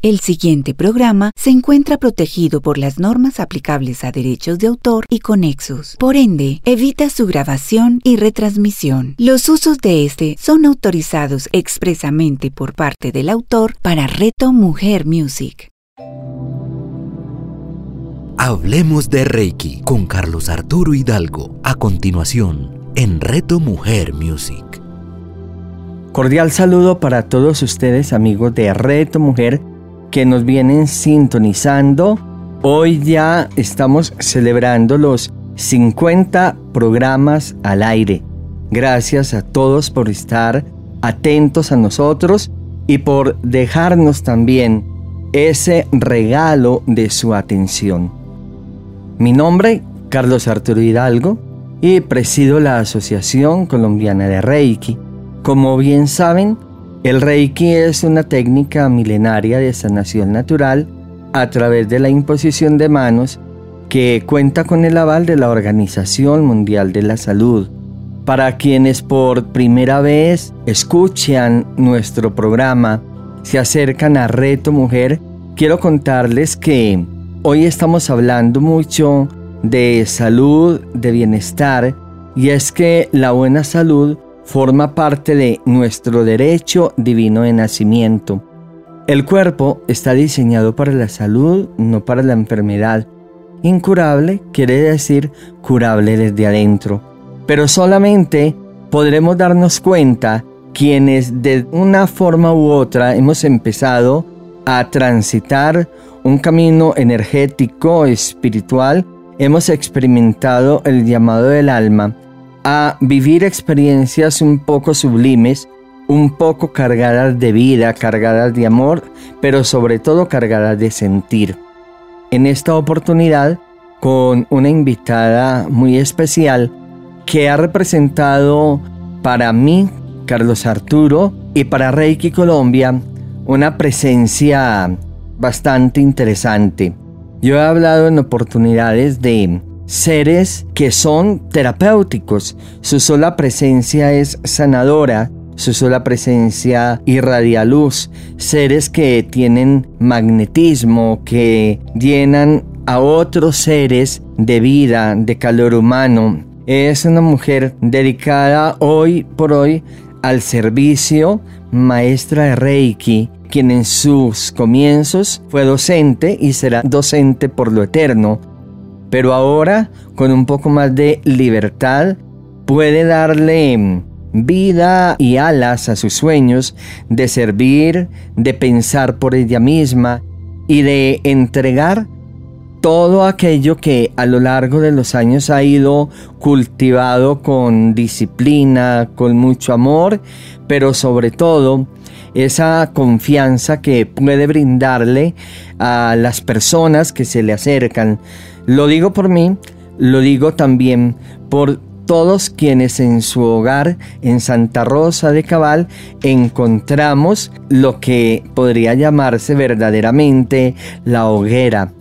El siguiente programa se encuentra protegido por las normas aplicables a derechos de autor y conexos. Por ende, evita su grabación y retransmisión. Los usos de este son autorizados expresamente por parte del autor para Reto Mujer Music. Hablemos de Reiki con Carlos Arturo Hidalgo. A continuación, en Reto Mujer Music. Cordial saludo para todos ustedes amigos de Reto Mujer que nos vienen sintonizando. Hoy ya estamos celebrando los 50 programas al aire. Gracias a todos por estar atentos a nosotros y por dejarnos también ese regalo de su atención. Mi nombre, Carlos Arturo Hidalgo, y presido la Asociación Colombiana de Reiki. Como bien saben, el Reiki es una técnica milenaria de sanación natural a través de la imposición de manos que cuenta con el aval de la Organización Mundial de la Salud. Para quienes por primera vez escuchan nuestro programa, se acercan a Reto Mujer, quiero contarles que hoy estamos hablando mucho de salud, de bienestar, y es que la buena salud forma parte de nuestro derecho divino de nacimiento. El cuerpo está diseñado para la salud, no para la enfermedad. Incurable quiere decir curable desde adentro. Pero solamente podremos darnos cuenta quienes de una forma u otra hemos empezado a transitar un camino energético, espiritual, hemos experimentado el llamado del alma a vivir experiencias un poco sublimes, un poco cargadas de vida, cargadas de amor, pero sobre todo cargadas de sentir. En esta oportunidad, con una invitada muy especial que ha representado para mí, Carlos Arturo, y para Reiki Colombia, una presencia bastante interesante. Yo he hablado en oportunidades de seres que son terapéuticos. Su sola presencia es sanadora, su sola presencia irradia luz. Seres que tienen magnetismo, que llenan a otros seres de vida, de calor humano. Es una mujer dedicada hoy por hoy al servicio, maestra de Reiki, quien en sus comienzos fue docente y será docente por lo eterno pero ahora con un poco más de libertad puede darle vida y alas a sus sueños de servir, de pensar por ella misma y de entregar todo aquello que a lo largo de los años ha ido cultivado con disciplina, con mucho amor, pero sobre todo esa confianza que puede brindarle a las personas que se le acercan, lo digo por mí, lo digo también por todos quienes en su hogar en Santa Rosa de Cabal encontramos lo que podría llamarse verdaderamente la hoguera.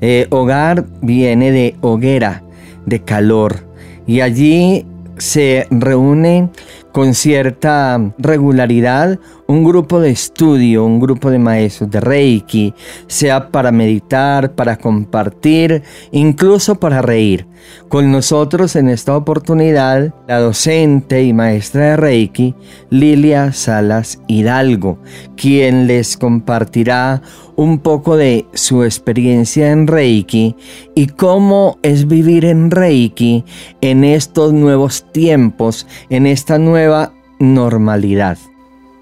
Eh, hogar viene de hoguera, de calor. Y allí se reúne con cierta regularidad un grupo de estudio, un grupo de maestros de Reiki, sea para meditar, para compartir, incluso para reír. Con nosotros en esta oportunidad, la docente y maestra de Reiki, Lilia Salas Hidalgo, quien les compartirá un poco de su experiencia en Reiki y cómo es vivir en Reiki en estos nuevos tiempos, en esta nueva normalidad.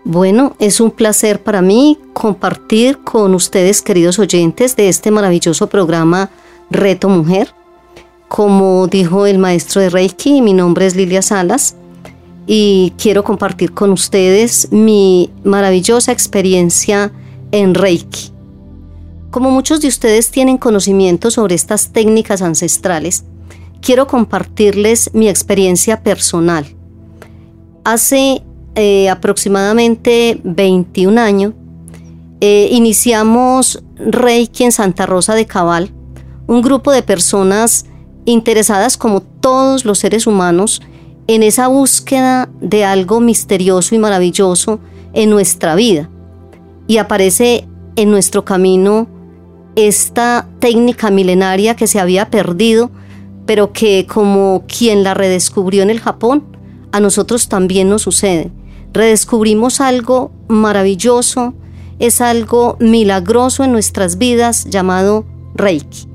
Bueno, es un placer para mí compartir con ustedes, queridos oyentes, de este maravilloso programa Reto Mujer. Como dijo el maestro de Reiki, mi nombre es Lilia Salas y quiero compartir con ustedes mi maravillosa experiencia en Reiki. Como muchos de ustedes tienen conocimiento sobre estas técnicas ancestrales, quiero compartirles mi experiencia personal. Hace eh, aproximadamente 21 años, eh, iniciamos Reiki en Santa Rosa de Cabal, un grupo de personas interesadas como todos los seres humanos en esa búsqueda de algo misterioso y maravilloso en nuestra vida. Y aparece en nuestro camino esta técnica milenaria que se había perdido, pero que como quien la redescubrió en el Japón, a nosotros también nos sucede. Redescubrimos algo maravilloso, es algo milagroso en nuestras vidas llamado Reiki.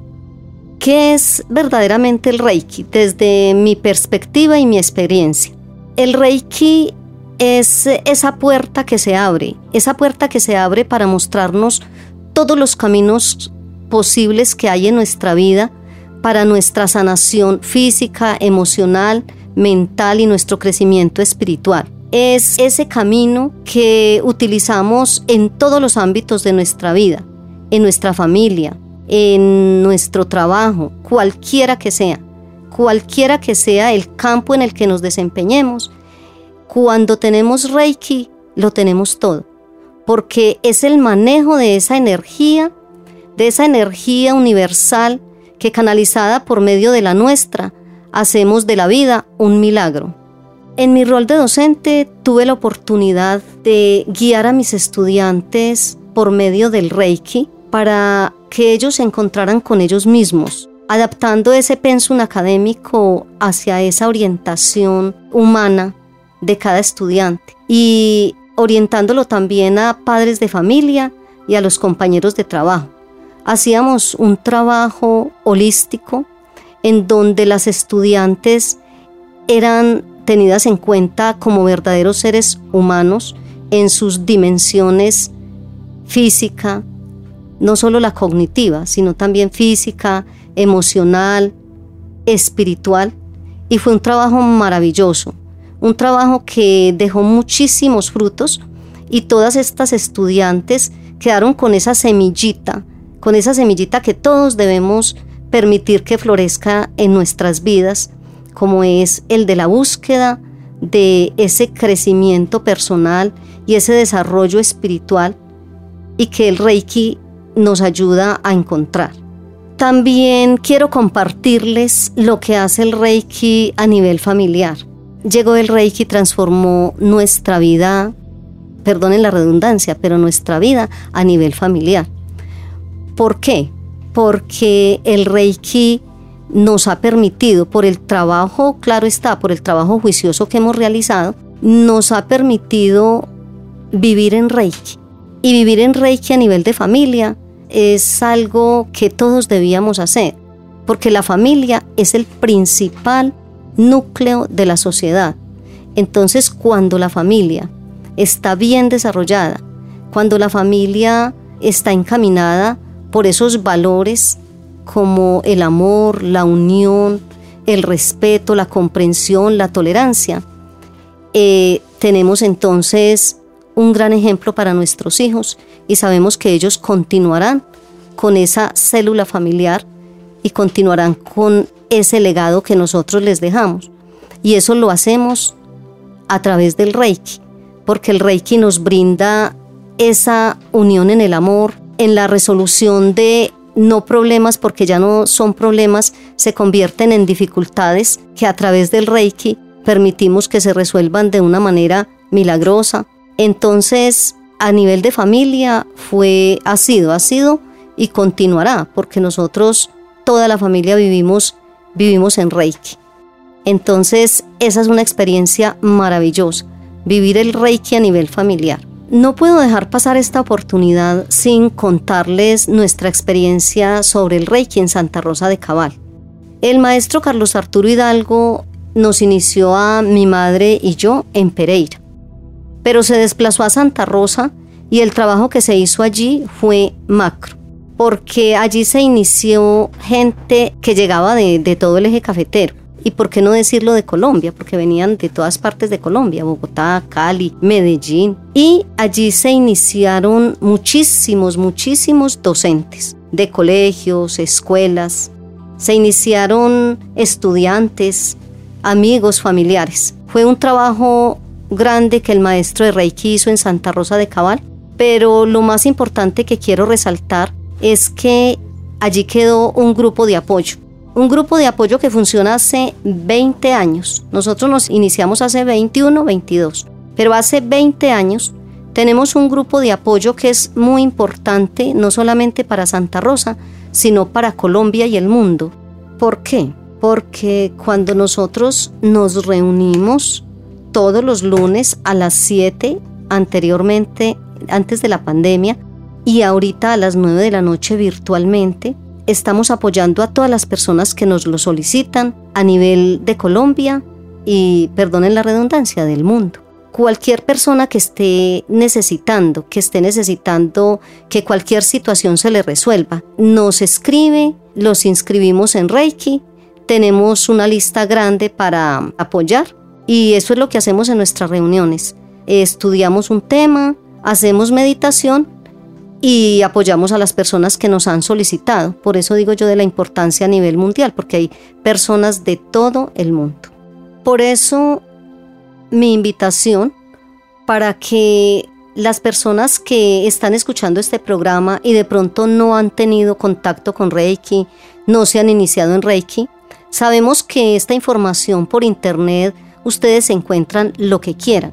¿Qué es verdaderamente el Reiki desde mi perspectiva y mi experiencia? El Reiki es esa puerta que se abre, esa puerta que se abre para mostrarnos todos los caminos posibles que hay en nuestra vida para nuestra sanación física, emocional, mental y nuestro crecimiento espiritual. Es ese camino que utilizamos en todos los ámbitos de nuestra vida, en nuestra familia, en nuestro trabajo, cualquiera que sea, cualquiera que sea el campo en el que nos desempeñemos. Cuando tenemos Reiki, lo tenemos todo, porque es el manejo de esa energía, de esa energía universal que canalizada por medio de la nuestra, hacemos de la vida un milagro. En mi rol de docente tuve la oportunidad de guiar a mis estudiantes por medio del Reiki para que ellos se encontraran con ellos mismos, adaptando ese pensum académico hacia esa orientación humana de cada estudiante y orientándolo también a padres de familia y a los compañeros de trabajo. Hacíamos un trabajo holístico en donde las estudiantes eran tenidas en cuenta como verdaderos seres humanos en sus dimensiones física, no solo la cognitiva, sino también física, emocional, espiritual. Y fue un trabajo maravilloso, un trabajo que dejó muchísimos frutos y todas estas estudiantes quedaron con esa semillita, con esa semillita que todos debemos permitir que florezca en nuestras vidas, como es el de la búsqueda de ese crecimiento personal y ese desarrollo espiritual y que el Reiki nos ayuda a encontrar. También quiero compartirles lo que hace el Reiki a nivel familiar. Llegó el Reiki, transformó nuestra vida, perdonen la redundancia, pero nuestra vida a nivel familiar. ¿Por qué? Porque el Reiki nos ha permitido, por el trabajo, claro está, por el trabajo juicioso que hemos realizado, nos ha permitido vivir en Reiki. Y vivir en Reiki a nivel de familia es algo que todos debíamos hacer, porque la familia es el principal núcleo de la sociedad. Entonces, cuando la familia está bien desarrollada, cuando la familia está encaminada por esos valores como el amor, la unión, el respeto, la comprensión, la tolerancia, eh, tenemos entonces un gran ejemplo para nuestros hijos y sabemos que ellos continuarán con esa célula familiar y continuarán con ese legado que nosotros les dejamos. Y eso lo hacemos a través del Reiki, porque el Reiki nos brinda esa unión en el amor, en la resolución de no problemas, porque ya no son problemas, se convierten en dificultades que a través del Reiki permitimos que se resuelvan de una manera milagrosa, entonces, a nivel de familia fue, ha sido, ha sido y continuará, porque nosotros, toda la familia vivimos, vivimos en Reiki. Entonces, esa es una experiencia maravillosa, vivir el Reiki a nivel familiar. No puedo dejar pasar esta oportunidad sin contarles nuestra experiencia sobre el Reiki en Santa Rosa de Cabal. El maestro Carlos Arturo Hidalgo nos inició a mi madre y yo en Pereira pero se desplazó a Santa Rosa y el trabajo que se hizo allí fue macro, porque allí se inició gente que llegaba de, todo el eje cafetero. Y por qué no decirlo de Colombia, porque venían de todas partes de Colombia, Bogotá, Cali, Medellín. Y allí se iniciaron muchísimos, muchísimos docentes de colegios, escuelas. Se iniciaron estudiantes, amigos, familiares. Fue un trabajo grande que el maestro de Reiki hizo en Santa Rosa de Cabal, pero lo más importante que quiero resaltar es que allí quedó un grupo de apoyo. Un grupo de apoyo que funciona hace 20 años. Nosotros nos iniciamos hace 21, 22. Pero hace 20 años Tenemos un grupo de apoyo que es muy importante, no solamente para Santa Rosa, sino para Colombia y el mundo. ¿Por qué? Porque cuando nosotros nos reunimos todos los lunes a las 7, anteriormente, antes de la pandemia, y ahorita a las 9 de la noche virtualmente, estamos apoyando a todas las personas que nos lo solicitan a nivel de Colombia y, perdonen la redundancia, del mundo cualquier persona que esté necesitando, que esté necesitando que cualquier situación se le resuelva, nos escribe, los inscribimos en Reiki, tenemos una lista grande para apoyar y eso es lo que hacemos en nuestras reuniones. Estudiamos un tema, hacemos meditación y apoyamos a las personas que nos han solicitado. Por eso digo yo de la importancia a nivel mundial, porque hay personas de todo el mundo. Por eso mi invitación para que las personas que están escuchando este programa y de pronto no han tenido contacto con Reiki, no se han iniciado en Reiki, sabemos que esta información por internet ustedes encuentran lo que quieran,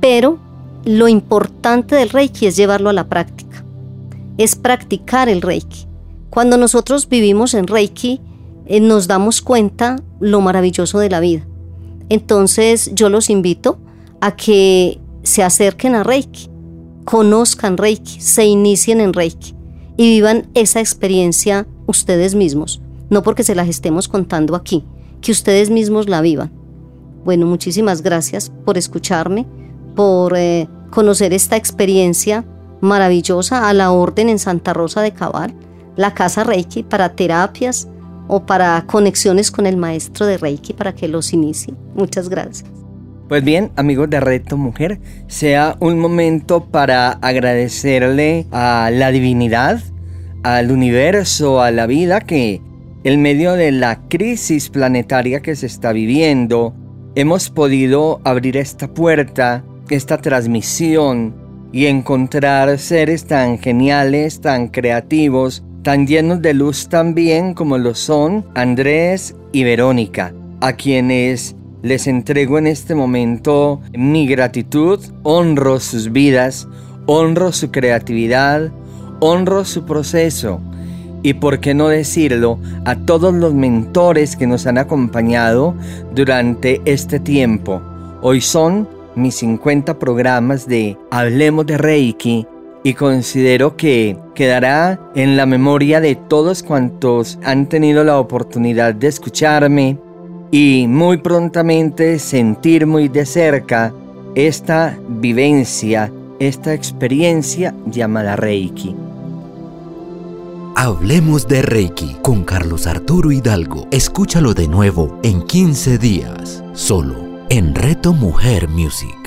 pero lo importante del Reiki es llevarlo a la práctica, es practicar el Reiki. Cuando nosotros vivimos en Reiki, eh, nos damos cuenta lo maravilloso de la vida. Entonces yo los invito a que se acerquen a Reiki, conozcan Reiki, se inicien en Reiki y vivan esa experiencia ustedes mismos, no porque se las estemos contando aquí, que ustedes mismos la vivan. Bueno, muchísimas gracias por escucharme, por eh, conocer esta experiencia maravillosa a la orden en Santa Rosa de Cabal, la casa Reiki para terapias, o para conexiones con el maestro de Reiki para que los inicie. Muchas gracias. Pues bien, amigos de Reto Mujer, sea un momento para agradecerle a la divinidad, al universo, a la vida que en medio de la crisis planetaria que se está viviendo, hemos podido abrir esta puerta, esta transmisión y encontrar seres tan geniales, tan creativos, tan llenos de luz también como lo son Andrés y Verónica, a quienes les entrego en este momento mi gratitud, honro sus vidas, honro su creatividad, honro su proceso y, por qué no decirlo, a todos los mentores que nos han acompañado durante este tiempo. Hoy son mis 50 programas de Hablemos de Reiki y considero que quedará en la memoria de todos cuantos han tenido la oportunidad de escucharme y muy prontamente sentir muy de cerca esta vivencia, esta experiencia llamada Reiki. Hablemos de Reiki con Carlos Arturo Hidalgo. Escúchalo de nuevo en 15 días, solo en Reto Mujer Music.